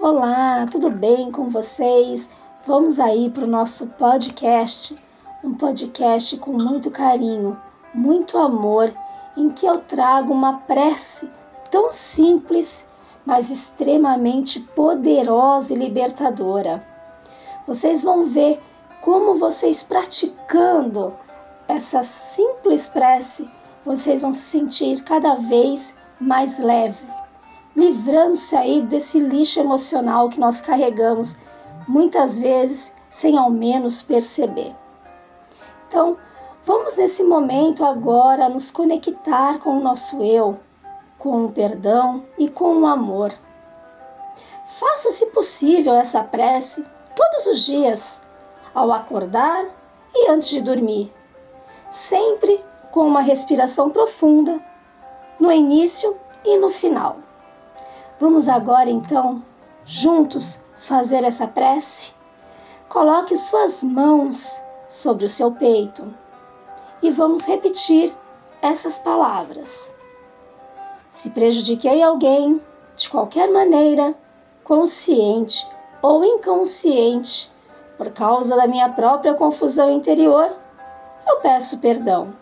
Olá, tudo bem com vocês? Vamos aí para o nosso podcast, um podcast com muito carinho, muito amor, em que eu trago uma prece tão simples, mas extremamente poderosa e libertadora. Vocês vão ver como vocês praticando essa simples prece, vocês vão se sentir cada vez mais leve, livrando-se aí desse lixo emocional que nós carregamos muitas vezes sem ao menos perceber. Então, vamos nesse momento agora nos conectar com o nosso eu, com o perdão e com o amor. Faça, se possível, essa prece todos os dias, ao acordar e antes de dormir, sempre com uma respiração profunda no início e no final. Vamos agora então, juntos, fazer essa prece? Coloque suas mãos sobre o seu peito e vamos repetir essas palavras. Se prejudiquei alguém de qualquer maneira, consciente ou inconsciente, por causa da minha própria confusão interior, eu peço perdão.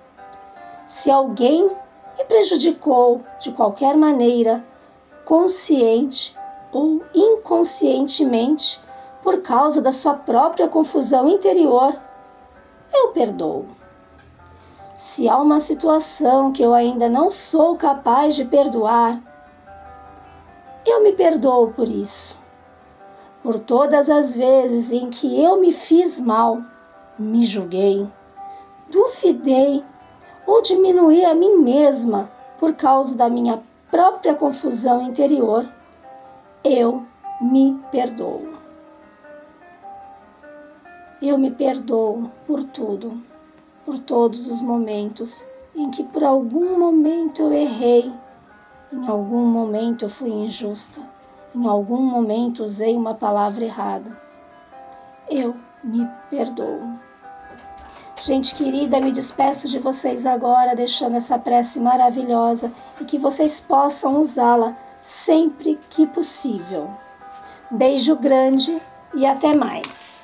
Se alguém me prejudicou de qualquer maneira, consciente ou inconscientemente, por causa da sua própria confusão interior, eu perdoo. Se há uma situação que eu ainda não sou capaz de perdoar, eu me perdoo por isso. Por todas as vezes em que eu me fiz mal, me julguei, duvidei ou diminuí a mim mesma por causa da minha própria confusão interior, eu me perdoo. Eu me perdoo por tudo, por todos os momentos em que por algum momento eu errei, em algum momento eu fui injusta, em algum momento usei uma palavra errada. Eu me perdoo. Gente querida, me despeço de vocês agora, deixando essa prece maravilhosa e que vocês possam usá-la sempre que possível. Beijo grande e até mais.